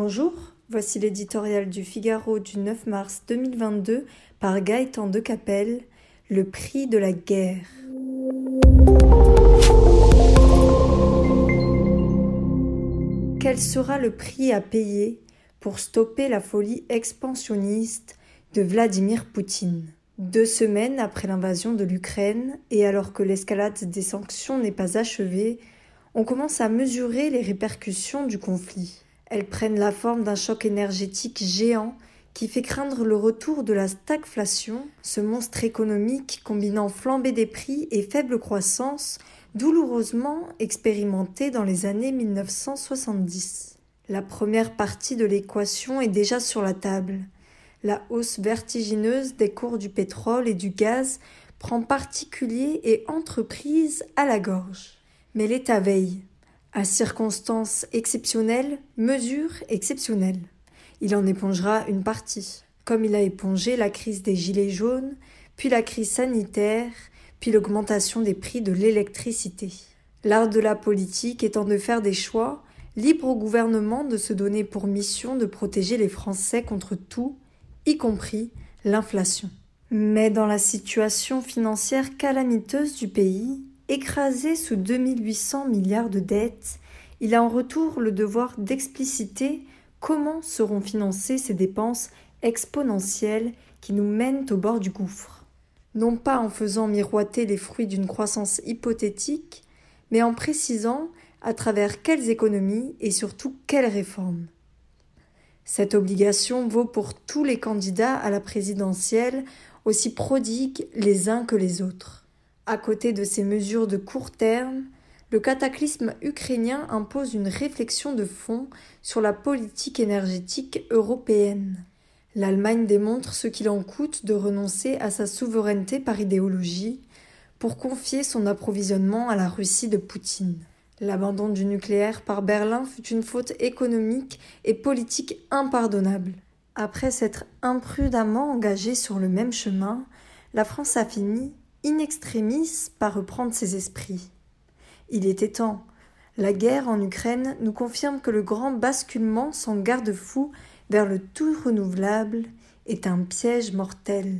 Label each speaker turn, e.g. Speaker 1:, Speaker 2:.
Speaker 1: Bonjour, voici l'éditorial du Figaro du 9 mars 2022 par Gaëtan de Capelle, Le prix de la guerre. Quel sera le prix à payer pour stopper la folie expansionniste de Vladimir Poutine? Deux semaines après l'invasion de l'Ukraine et alors que l'escalade des sanctions n'est pas achevée, on commence à mesurer les répercussions du conflit. Elles prennent la forme d'un choc énergétique géant qui fait craindre le retour de la stagflation, ce monstre économique combinant flambée des prix et faible croissance, douloureusement expérimenté dans les années 1970. La première partie de l'équation est déjà sur la table. La hausse vertigineuse des cours du pétrole et du gaz prend particulier et entreprise à la gorge. Mais l'État veille. À circonstances exceptionnelles, mesures exceptionnelles. Il en épongera une partie, comme il a épongé la crise des gilets jaunes, puis la crise sanitaire, puis l'augmentation des prix de l'électricité. L'art de la politique étant de faire des choix, libre au gouvernement de se donner pour mission de protéger les Français contre tout, y compris l'inflation. Mais dans la situation financière calamiteuse du pays, Écrasé sous 2800 milliards de dettes, il a en retour le devoir d'expliciter comment seront financées ces dépenses exponentielles qui nous mènent au bord du gouffre. Non pas en faisant miroiter les fruits d'une croissance hypothétique, mais en précisant à travers quelles économies et surtout quelles réformes. Cette obligation vaut pour tous les candidats à la présidentielle, aussi prodigues les uns que les autres. À côté de ces mesures de court terme, le cataclysme ukrainien impose une réflexion de fond sur la politique énergétique européenne. L'Allemagne démontre ce qu'il en coûte de renoncer à sa souveraineté par idéologie pour confier son approvisionnement à la Russie de Poutine. L'abandon du nucléaire par Berlin fut une faute économique et politique impardonnable. Après s'être imprudemment engagée sur le même chemin, la France a fini, in extremis par reprendre ses esprits. Il était temps. La guerre en Ukraine nous confirme que le grand basculement sans garde-fou vers le tout renouvelable est un piège mortel.